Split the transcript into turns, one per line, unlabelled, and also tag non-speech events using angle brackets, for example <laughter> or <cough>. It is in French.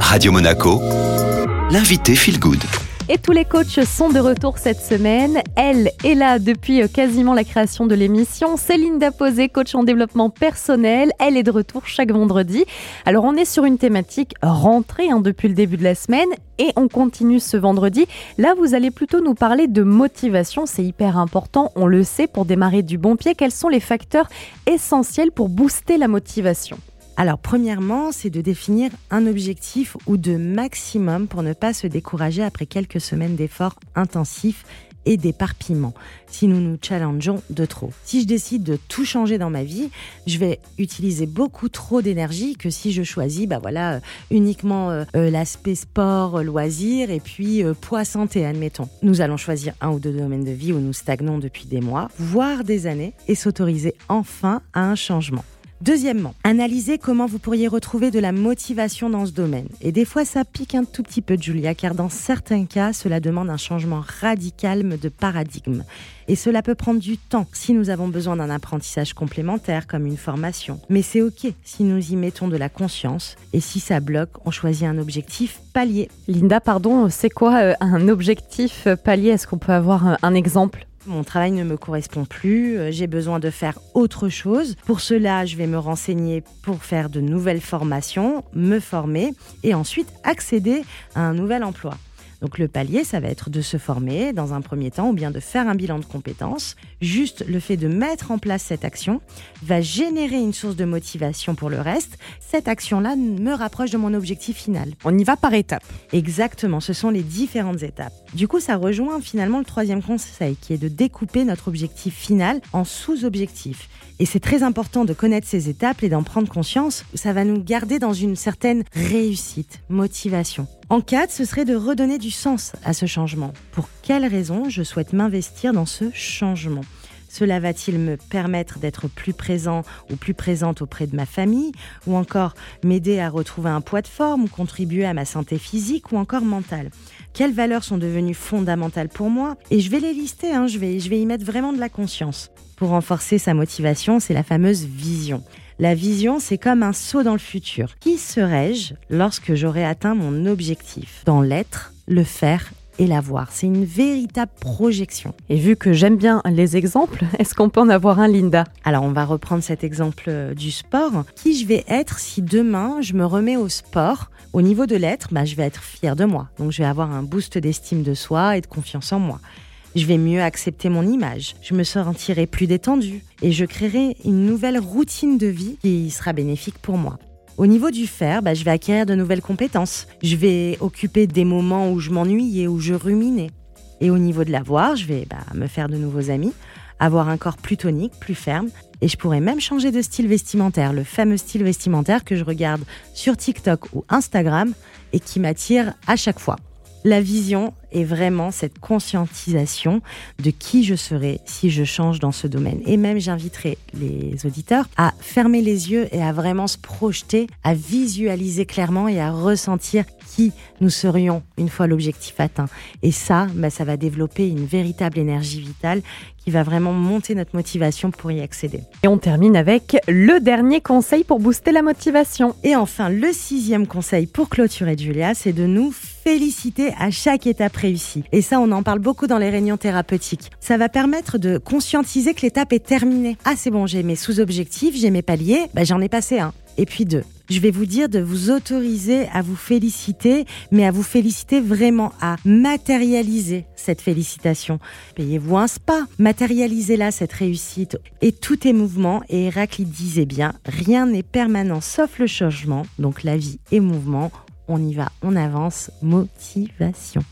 Radio Monaco, l'invité Feel Good.
Et tous les coachs sont de retour cette semaine. Elle est là depuis quasiment la création de l'émission. Céline Daposé, coach en développement personnel. Elle est de retour chaque vendredi. Alors on est sur une thématique rentrée hein, depuis le début de la semaine et on continue ce vendredi. Là, vous allez plutôt nous parler de motivation. C'est hyper important, on le sait, pour démarrer du bon pied. Quels sont les facteurs essentiels pour booster la motivation?
Alors, premièrement, c'est de définir un objectif ou de maximum pour ne pas se décourager après quelques semaines d'efforts intensifs et d'éparpillement si nous nous challengeons de trop. Si je décide de tout changer dans ma vie, je vais utiliser beaucoup trop d'énergie que si je choisis bah voilà euh, uniquement euh, euh, l'aspect sport, loisir et puis poids santé admettons. Nous allons choisir un ou deux domaines de vie où nous stagnons depuis des mois, voire des années et s'autoriser enfin à un changement. Deuxièmement, analysez comment vous pourriez retrouver de la motivation dans ce domaine. Et des fois, ça pique un tout petit peu, Julia, car dans certains cas, cela demande un changement radical de paradigme. Et cela peut prendre du temps si nous avons besoin d'un apprentissage complémentaire comme une formation. Mais c'est OK si nous y mettons de la conscience. Et si ça bloque, on choisit un objectif palier.
Linda, pardon, c'est quoi euh, un objectif palier Est-ce qu'on peut avoir euh, un exemple?
Mon travail ne me correspond plus, euh, j'ai besoin de faire autre chose. Pour cela, je vais me renseigner pour faire de nouvelles formations, me former et ensuite accéder à un nouvel emploi. Donc le palier, ça va être de se former dans un premier temps ou bien de faire un bilan de compétences. Juste le fait de mettre en place cette action va générer une source de motivation pour le reste. Cette action-là me rapproche de mon objectif final.
On y va par étapes.
Exactement, ce sont les différentes étapes. Du coup, ça rejoint finalement le troisième conseil qui est de découper notre objectif final en sous-objectifs. Et c'est très important de connaître ces étapes et d'en prendre conscience. Ça va nous garder dans une certaine réussite, motivation. En quatre, ce serait de redonner du sens à ce changement. Pour quelles raisons je souhaite m'investir dans ce changement? Cela va-t-il me permettre d'être plus présent ou plus présente auprès de ma famille? Ou encore m'aider à retrouver un poids de forme ou contribuer à ma santé physique ou encore mentale? Quelles valeurs sont devenues fondamentales pour moi? Et je vais les lister, hein, je vais y mettre vraiment de la conscience. Pour renforcer sa motivation, c'est la fameuse vision. La vision, c'est comme un saut dans le futur. Qui serais-je lorsque j'aurai atteint mon objectif Dans l'être, le faire et la voir. C'est une véritable projection.
Et vu que j'aime bien les exemples, <laughs> est-ce qu'on peut en avoir un, Linda?
Alors, on va reprendre cet exemple euh, du sport. Qui je vais être si demain je me remets au sport? Au niveau de l'être, bah, je vais être fière de moi. Donc, je vais avoir un boost d'estime de soi et de confiance en moi. Je vais mieux accepter mon image, je me sentirai plus détendue et je créerai une nouvelle routine de vie qui sera bénéfique pour moi. Au niveau du faire, bah, je vais acquérir de nouvelles compétences. Je vais occuper des moments où je m'ennuyais, où je ruminais. Et au niveau de l'avoir, je vais bah, me faire de nouveaux amis, avoir un corps plus tonique, plus ferme. Et je pourrais même changer de style vestimentaire, le fameux style vestimentaire que je regarde sur TikTok ou Instagram et qui m'attire à chaque fois. La vision est vraiment cette conscientisation de qui je serai si je change dans ce domaine. Et même j'inviterai les auditeurs à fermer les yeux et à vraiment se projeter, à visualiser clairement et à ressentir qui nous serions une fois l'objectif atteint. Et ça, bah, ça va développer une véritable énergie vitale qui va vraiment monter notre motivation pour y accéder.
Et on termine avec le dernier conseil pour booster la motivation.
Et enfin, le sixième conseil pour clôturer Julia, c'est de nous féliciter à chaque étape réussie. Et ça, on en parle beaucoup dans les réunions thérapeutiques. Ça va permettre de conscientiser que l'étape est terminée. Ah, c'est bon, j'ai mes sous-objectifs, j'ai mes paliers, bah, j'en ai passé un. Et puis deux, je vais vous dire de vous autoriser à vous féliciter, mais à vous féliciter vraiment, à matérialiser cette félicitation. Payez-vous un spa, matérialisez-la, cette réussite. Et tout est mouvement, et Héraclite disait bien, rien n'est permanent sauf le changement, donc la vie est mouvement on y va, on avance, motivation.